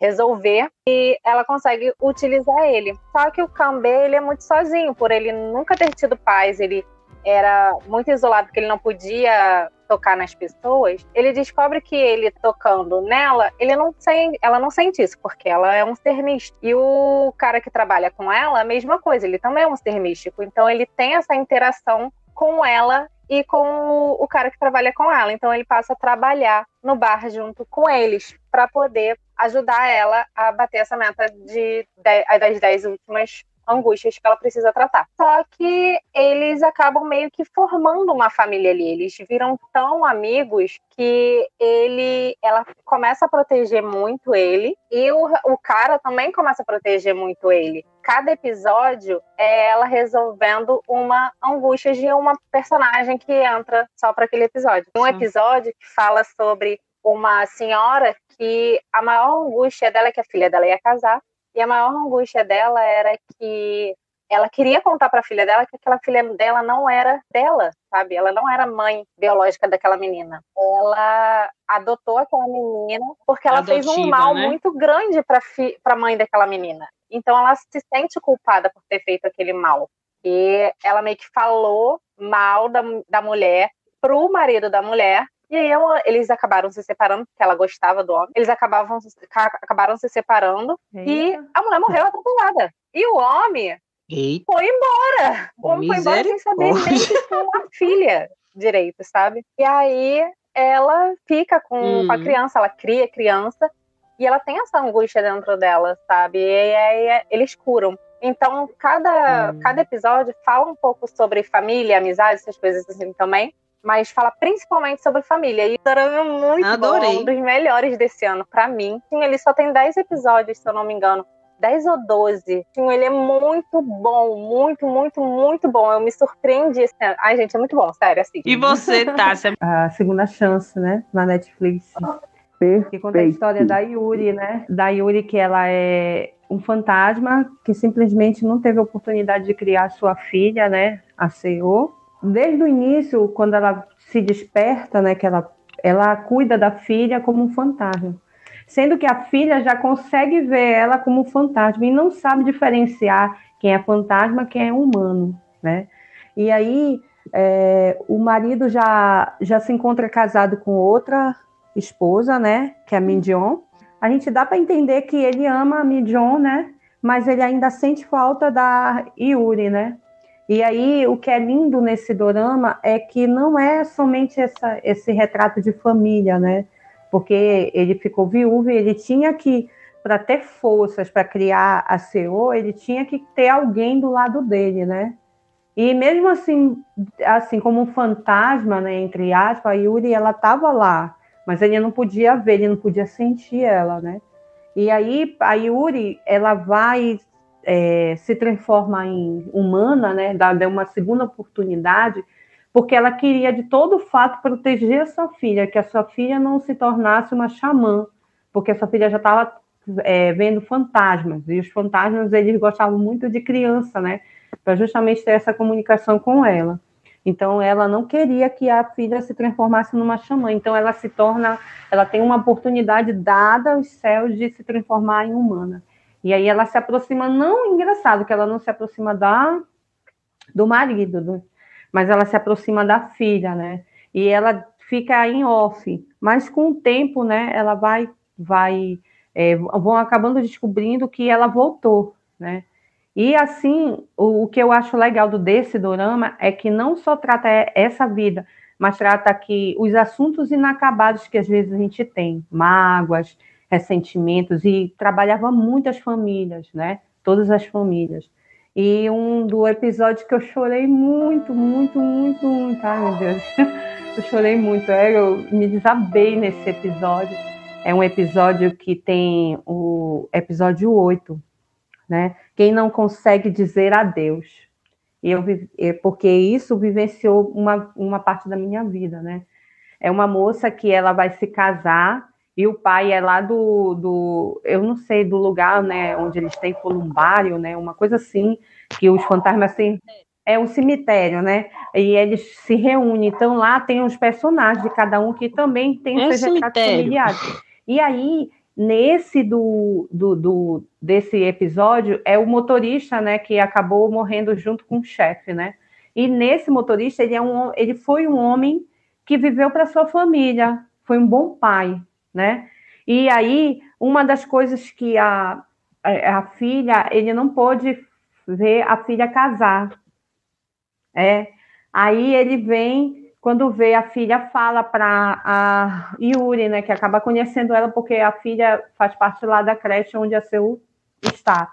resolver e ela consegue utilizar ele. Só que o Kambê, ele é muito sozinho, por ele nunca ter tido paz, ele era muito isolado porque ele não podia tocar nas pessoas, ele descobre que ele tocando nela, ele não sente, ela não sente isso, porque ela é um ser místico. E o cara que trabalha com ela, a mesma coisa, ele também é um ser místico. Então ele tem essa interação com ela e com o cara que trabalha com ela. Então ele passa a trabalhar no bar junto com eles para poder ajudar ela a bater essa meta de das 10 últimas angústias que ela precisa tratar. Só que eles acabam meio que formando uma família ali. Eles viram tão amigos que ele, ela começa a proteger muito ele e o, o cara também começa a proteger muito ele. Cada episódio é ela resolvendo uma angústia de uma personagem que entra só para aquele episódio. Um episódio que fala sobre uma senhora que a maior angústia dela é que a filha dela ia casar e a maior angústia dela era que ela queria contar para a filha dela que aquela filha dela não era dela, sabe? Ela não era mãe biológica daquela menina. Ela adotou aquela menina porque ela Adotiva, fez um mal né? muito grande para a mãe daquela menina. Então ela se sente culpada por ter feito aquele mal. E ela meio que falou mal da, da mulher pro marido da mulher e aí ela, eles acabaram se separando, porque ela gostava do homem. Eles acabavam, acabaram se separando Eita. e a mulher morreu atropelada. E o homem Eita. foi embora. O homem foi embora sem saber nem que foi uma filha direito, sabe? E aí ela fica com, hum. com a hum. criança, ela cria criança e ela tem essa angústia dentro dela, sabe? E aí eles curam. Então, cada, hum. cada episódio fala um pouco sobre família, amizade, essas coisas assim também mas fala principalmente sobre família. E o drama é muito Adorei. bom, um dos melhores desse ano para mim. Sim, ele só tem 10 episódios, se eu não me engano. 10 ou 12. Sim, ele é muito bom, muito, muito, muito bom. Eu me surpreendi. Ai, gente, é muito bom, sério, assim. E você, Tássia? a segunda chance, né, na Netflix. Perfeito. Que conta a história da Yuri, né? Da Yuri, que ela é um fantasma que simplesmente não teve a oportunidade de criar sua filha, né? A CEO desde o início, quando ela se desperta, né, que ela, ela cuida da filha como um fantasma. Sendo que a filha já consegue ver ela como um fantasma e não sabe diferenciar quem é fantasma quem é humano, né? E aí é, o marido já, já se encontra casado com outra esposa, né? Que é a Mindion. A gente dá para entender que ele ama a Mindion, né? Mas ele ainda sente falta da Yuri, né? E aí, o que é lindo nesse dorama é que não é somente essa, esse retrato de família, né? Porque ele ficou viúvo e ele tinha que, para ter forças para criar a CEO, ele tinha que ter alguém do lado dele, né? E mesmo assim, assim como um fantasma, né, entre aspas, a Yuri, ela estava lá, mas ele não podia ver, ele não podia sentir ela, né? E aí a Yuri, ela vai é, se transforma em humana, né, dá uma segunda oportunidade, porque ela queria de todo fato proteger a sua filha, que a sua filha não se tornasse uma xamã, porque a sua filha já estava é, vendo fantasmas, e os fantasmas eles gostavam muito de criança, né, para justamente ter essa comunicação com ela. Então ela não queria que a filha se transformasse numa xamã. Então ela se torna, ela tem uma oportunidade dada aos céus de se transformar em humana. E aí ela se aproxima, não engraçado que ela não se aproxima da do marido, do, mas ela se aproxima da filha, né? E ela fica em off, mas com o tempo, né? Ela vai vai é, vão acabando descobrindo que ela voltou, né? E assim, o, o, que eu acho legal do desse dorama é que não só trata essa vida, mas trata que os assuntos inacabados que às vezes a gente tem, mágoas, ressentimentos, e trabalhava muitas famílias, né? Todas as famílias. E um do episódio que eu chorei muito, muito, muito, muito. Ai, meu Deus. Eu chorei muito. É, eu me desabei nesse episódio. É um episódio que tem o episódio 8, né? Quem não consegue dizer adeus. Eu, porque isso vivenciou uma, uma parte da minha vida, né? É uma moça que ela vai se casar e o pai é lá do, do eu não sei, do lugar, né, onde eles têm columbário, né, uma coisa assim, que os fantasmas assim, é um cemitério, né? E eles se reúnem. Então lá tem os personagens de cada um que também tem é seus retratos familiares. E aí Nesse do, do, do, desse episódio é o motorista, né, que acabou morrendo junto com o chefe, né? E nesse motorista ele é um, ele foi um homem que viveu para sua família, foi um bom pai, né? E aí uma das coisas que a, a, filha ele não pôde ver a filha casar, é. Aí ele vem quando vê a filha fala para a Yuri, né, que acaba conhecendo ela porque a filha faz parte lá da creche onde a Seu está.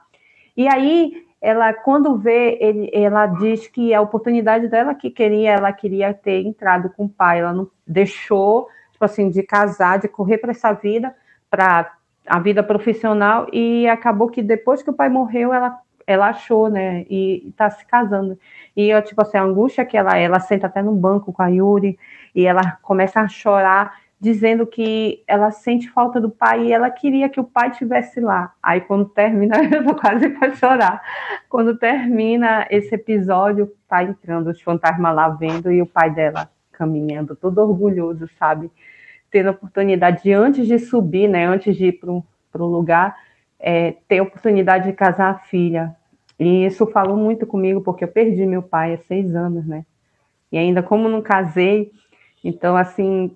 E aí ela quando vê ele, ela diz que a oportunidade dela que queria, ela queria ter entrado com o pai, ela não deixou, tipo assim, de casar, de correr para essa vida, para a vida profissional e acabou que depois que o pai morreu, ela ela achou, né, e está se casando. E eu, tipo assim, a angústia que ela ela senta até no banco com a Yuri e ela começa a chorar, dizendo que ela sente falta do pai e ela queria que o pai estivesse lá. Aí quando termina, eu tô quase para chorar. Quando termina esse episódio, tá entrando os fantasmas lá vendo e o pai dela caminhando, todo orgulhoso, sabe? Tendo a oportunidade de, antes de subir, né, antes de ir para o lugar, é, ter a oportunidade de casar a filha. E isso falou muito comigo, porque eu perdi meu pai há seis anos, né? E ainda como não casei, então, assim,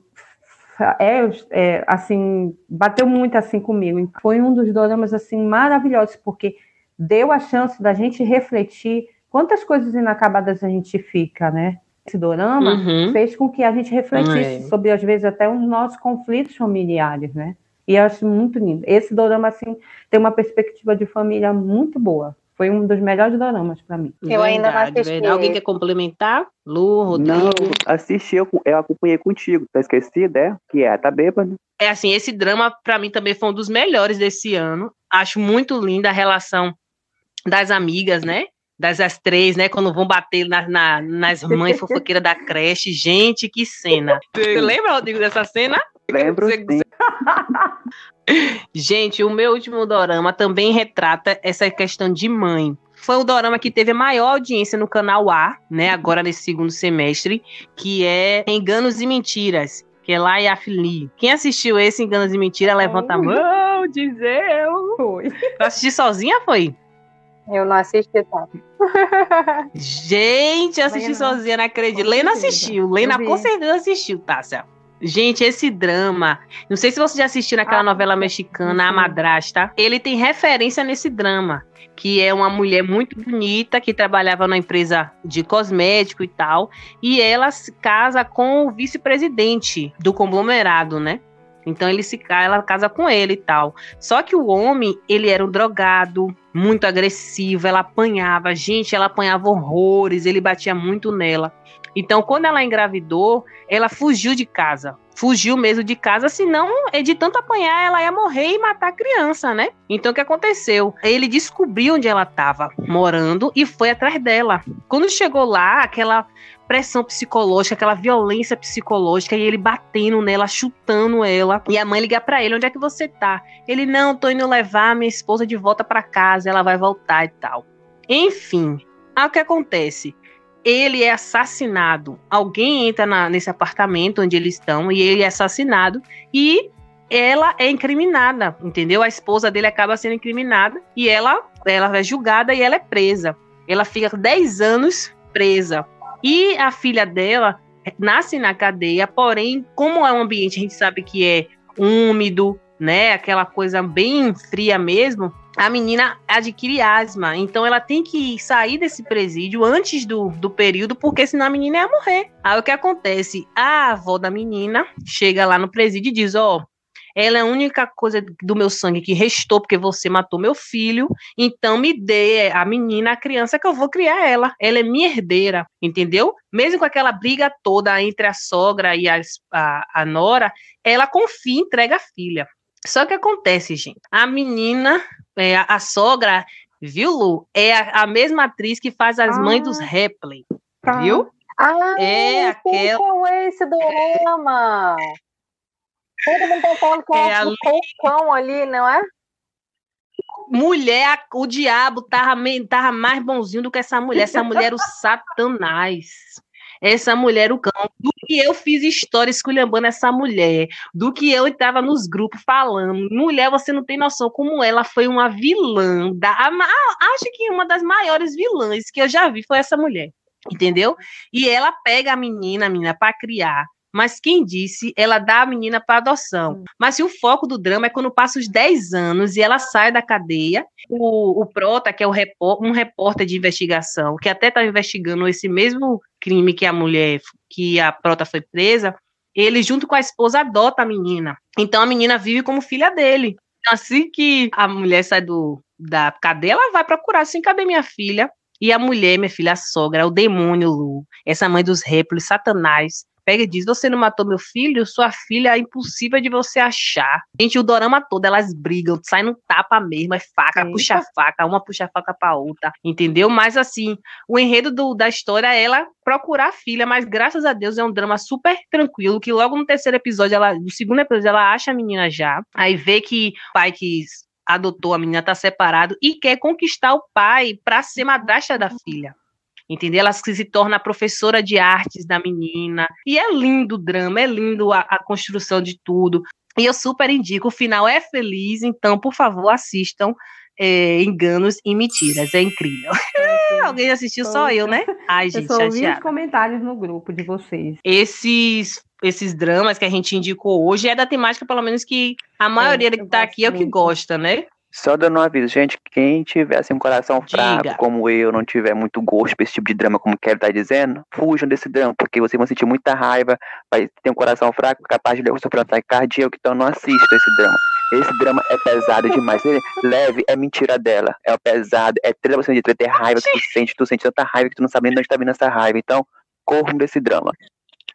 é, é, assim, bateu muito assim comigo. Foi um dos dramas, assim, maravilhosos, porque deu a chance da gente refletir quantas coisas inacabadas a gente fica, né? Esse dorama uhum. fez com que a gente refletisse uhum. sobre, às vezes, até os nossos conflitos familiares, né? E eu acho muito lindo. Esse dorama, assim, tem uma perspectiva de família muito boa. Foi um dos melhores doramas para mim. Eu ainda não assisti. Verdade. Alguém quer complementar? Lu, Rodrigo? Não, assisti, eu, eu acompanhei contigo. Tá esquecido, é? Que é, tá bêbado. É assim, esse drama para mim também foi um dos melhores desse ano. Acho muito linda a relação das amigas, né? Das as três, né? Quando vão bater na, na, nas mães fofoqueiras da creche. Gente, que cena. Você lembra, Rodrigo, dessa cena? Lembro, Você... sim. Gente, o meu último dorama também retrata essa questão de mãe. Foi o dorama que teve a maior audiência no canal A, né? Agora nesse segundo semestre, que é Enganos e Mentiras, que é lá e a Fili. Quem assistiu esse Enganos e Mentiras, levanta a mão, diz eu. Foi. Assistir sozinha, foi? Eu não assisti, tá? Gente, assisti sozinha, não acredito. Lena assistiu. Lena com certeza assistiu, Tássia. Gente, esse drama. Não sei se você já assistiu naquela ah, novela mexicana, A Madrasta. Ele tem referência nesse drama. Que é uma mulher muito bonita que trabalhava na empresa de cosmético e tal. E ela se casa com o vice-presidente do conglomerado, né? Então ele se ela casa com ele e tal. Só que o homem, ele era um drogado, muito agressivo, ela apanhava, gente, ela apanhava horrores, ele batia muito nela. Então, quando ela engravidou, ela fugiu de casa. Fugiu mesmo de casa, senão, é de tanto apanhar, ela ia morrer e matar a criança, né? Então, o que aconteceu? Ele descobriu onde ela estava morando e foi atrás dela. Quando chegou lá, aquela pressão psicológica, aquela violência psicológica, e ele batendo nela, chutando ela. E a mãe liga para ele: onde é que você tá? Ele: não, tô indo levar minha esposa de volta para casa, ela vai voltar e tal. Enfim, aí o que acontece? ele é assassinado. Alguém entra na, nesse apartamento onde eles estão e ele é assassinado e ela é incriminada, entendeu? A esposa dele acaba sendo incriminada e ela, ela é julgada e ela é presa. Ela fica 10 anos presa. E a filha dela nasce na cadeia, porém, como é um ambiente, a gente sabe que é úmido, né? Aquela coisa bem fria mesmo a menina adquire asma. Então ela tem que sair desse presídio antes do, do período, porque senão a menina ia morrer. Aí o que acontece? A avó da menina chega lá no presídio e diz: Ó, oh, ela é a única coisa do meu sangue que restou porque você matou meu filho, então me dê a menina, a criança que eu vou criar ela. Ela é minha herdeira, entendeu? Mesmo com aquela briga toda entre a sogra e a, a, a nora, ela confia e entrega a filha. Só que acontece, gente. A menina, é, a, sogra, viu, Lu? É a, a, mesma atriz que faz as ah, mães dos Ripley. Tá. Viu? Ah, é aquela. Qual é esse drama? Todo mundo tá falando que é, é o cocão ali, não é? Mulher, o diabo tava, tava mais bonzinho do que essa mulher. Essa mulher era o Satanás essa mulher o cão, do que eu fiz história esculhambando essa mulher, do que eu estava nos grupos falando. Mulher, você não tem noção como ela foi uma vilã. Da, a, acho que uma das maiores vilãs que eu já vi foi essa mulher. Entendeu? E ela pega a menina, a menina, para criar mas quem disse, ela dá a menina para adoção. Hum. Mas se o foco do drama é quando passa os 10 anos e ela sai da cadeia, o, o Prota, que é o repor, um repórter de investigação, que até está investigando esse mesmo crime que a mulher, que a Prota foi presa, ele, junto com a esposa, adota a menina. Então a menina vive como filha dele. Assim que a mulher sai do, da cadeia, ela vai procurar assim, cadê minha filha? E a mulher, minha filha, a sogra, é o demônio Lu, essa mãe dos réplios, Satanás, pega e diz: Você não matou meu filho? Sua filha é impossível de você achar. Gente, o dorama todo, elas brigam, saem no tapa mesmo, é faca, Eita. puxa faca, uma puxa faca pra outra, entendeu? Mas assim, o enredo do, da história é ela procurar a filha, mas graças a Deus é um drama super tranquilo, que logo no terceiro episódio, ela, no segundo episódio, ela acha a menina já, aí vê que o pai que adotou a menina tá separado e quer conquistar o pai para ser madrasta da filha entendeu? Ela se torna professora de artes da menina. E é lindo o drama, é lindo a, a construção de tudo. E eu super indico, o final é feliz, então, por favor, assistam é, Enganos e Mentiras. É incrível. Alguém assistiu só eu, né? Ai, gente, eu só ouvi os comentários no grupo de vocês. Esses esses dramas que a gente indicou hoje é da temática, pelo menos, que a maioria é, que tá aqui é o que gosta, né? Só dando um aviso, gente, quem tiver assim, um coração fraco, Diga. como eu, não tiver muito gosto pra esse tipo de drama, como o Kelly tá dizendo, fujam desse drama, porque vocês vão sentir muita raiva, vai ter um coração fraco, capaz de sofrer um ataque cardíaco, então não assista esse drama. Esse drama é pesado demais. Ele, leve é mentira dela. É o pesado, é treta você de treta, é raiva que tu sente, tu sente tanta raiva que tu não sabe nem de onde tá vindo essa raiva. Então, corram desse drama.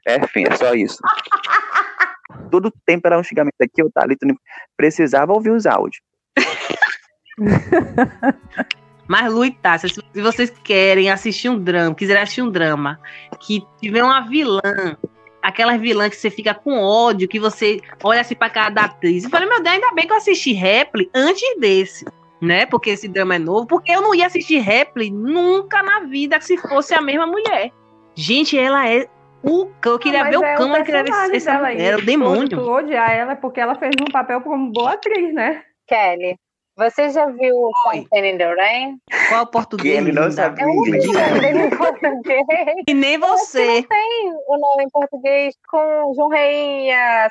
É, fim, é só isso. Todo tempo era um xingamento aqui, eu ali, tu precisava ouvir os áudios. Mas, Lu e Tássia, se vocês querem assistir um drama, quiserem assistir um drama que tiver uma vilã, aquela vilã que você fica com ódio, que você olha assim pra cara da atriz e fala, meu Deus, ainda bem que eu assisti Repli antes desse, né? Porque esse drama é novo, porque eu não ia assistir Repli nunca na vida se fosse a mesma mulher. Gente, ela é o cão, eu queria ver o é cão, eu queria ver essa mulher, era o demônio. Tu odiar ela porque ela fez um papel como boa atriz, né? Kelly, você já viu o Fontaine in the Rain? Qual o português? Ele não sabe é inglês. em português. E nem você. Não tem o nome em português com João Rei e a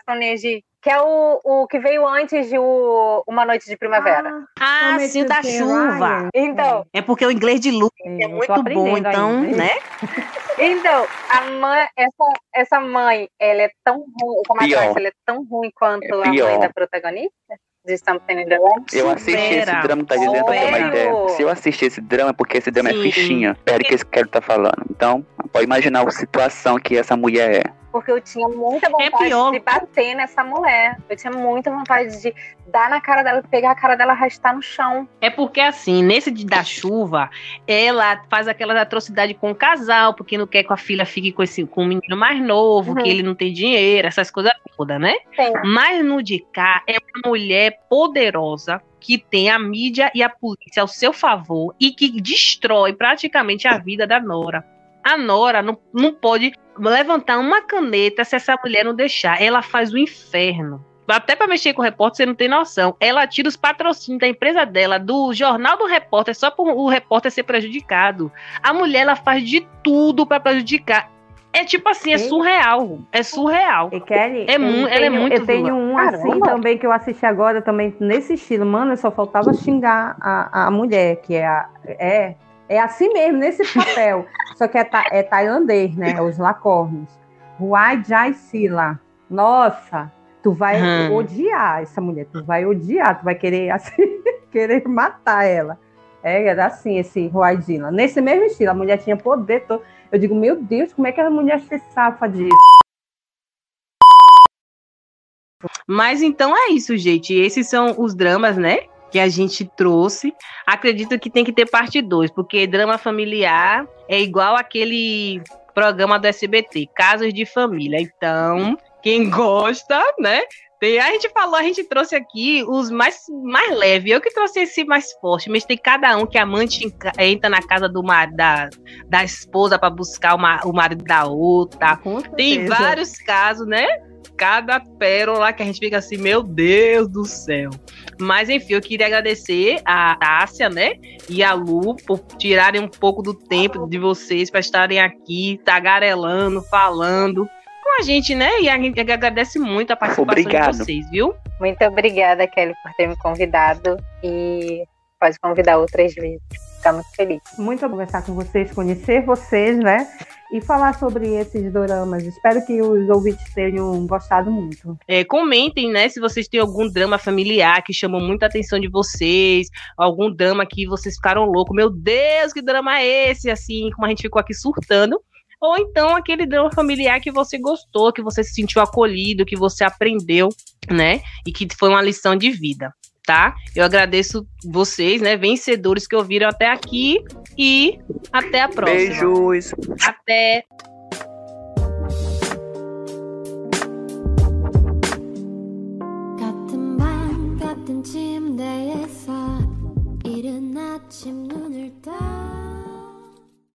que é o, o que veio antes de o, Uma Noite de Primavera. Ah, Come sim, da chuva. Ryan. Então, É porque o inglês de Lu É, é muito bom, então, ainda. né? então a mãe, essa, essa mãe, ela é tão ruim, como a ela é tão ruim quanto É a mãe da protagonista de Something in the Land. Eu assisti esse drama, tá dizendo pra ter uma ideia. Se eu assistir esse drama é porque esse drama Sim. é fichinha. Pera que esse cara tá falando. Então, pode imaginar a situação que essa mulher é. Porque eu tinha muita vontade pior. de bater nessa mulher. Eu tinha muita vontade de dar na cara dela, pegar a cara dela e arrastar no chão. É porque, assim, nesse de da chuva, ela faz aquela atrocidade com o casal, porque não quer que a filha fique com, esse, com um menino mais novo, Uhum. que ele não tem dinheiro, essas coisas todas, né? Sim. Mas no de cá é uma mulher poderosa que tem a mídia e a polícia ao seu favor e que destrói praticamente a vida da Nora. A Nora não, não pode levantar uma caneta se essa mulher não deixar. Ela faz o inferno. Até pra mexer com o repórter, você não tem noção. Ela tira os patrocínios da empresa dela, do jornal do repórter, só por o repórter ser prejudicado. A mulher, ela faz de tudo pra prejudicar. É tipo assim, é surreal. É surreal. E Kelly, É eu mu- ela é tenho- muito Eu tenho um assim Caramba. também que eu assisti agora também nesse estilo. Mano, só faltava xingar a, a mulher, que é a. É, é assim mesmo, nesse papel. só que é, ta- é tailandês, né? Os lacornes. Huai Jai Sila. Nossa, tu vai Hum. odiar essa mulher. Tu vai odiar, tu vai querer assim, querer matar ela. É, era assim, esse Huai Sila. Nesse mesmo estilo, a mulher tinha poder todo. Eu digo, meu Deus, como é que a mulher se safa disso? Mas então é isso, gente. Esses são os dramas, né? Que a gente trouxe. Acredito que tem que ter parte 2, porque drama familiar é igual aquele programa do SBT, Casos de Família. Então, quem gosta, né? Tem, a gente falou, a gente trouxe aqui os mais, mais leves. Eu que trouxe esse mais forte, mas tem cada um que a amante entra na casa do mar, da, da esposa para buscar o, ma- o marido da outra. Tem vários casos, né? Cada pérola que a gente fica assim, meu Deus do céu. Mas enfim, eu queria agradecer a Tássia, né? E a Lu por tirarem um pouco do tempo de vocês para estarem aqui, tagarelando, falando com a gente, né? E a gente agradece muito a participação Obrigado. de vocês, viu? Muito obrigada, Kelly, por ter me convidado. E pode convidar outras vezes. Ficar muito feliz. Muito bom conversar com vocês, conhecer vocês, né? E falar sobre esses doramas. Espero que os ouvintes tenham gostado muito. É, comentem, né, se vocês têm algum drama familiar que chamou muita atenção de vocês, algum drama que vocês ficaram loucos, meu Deus, que drama é esse? Assim, como a gente ficou aqui surtando. Ou então aquele drama familiar que você gostou, que você se sentiu acolhido, que você aprendeu, né? E que foi uma lição de vida, tá? Eu agradeço vocês, né, vencedores que ouviram até aqui e até a próxima. Beijos. Até. 같은 밤 같은 침대에서 이른 아침 눈을 떠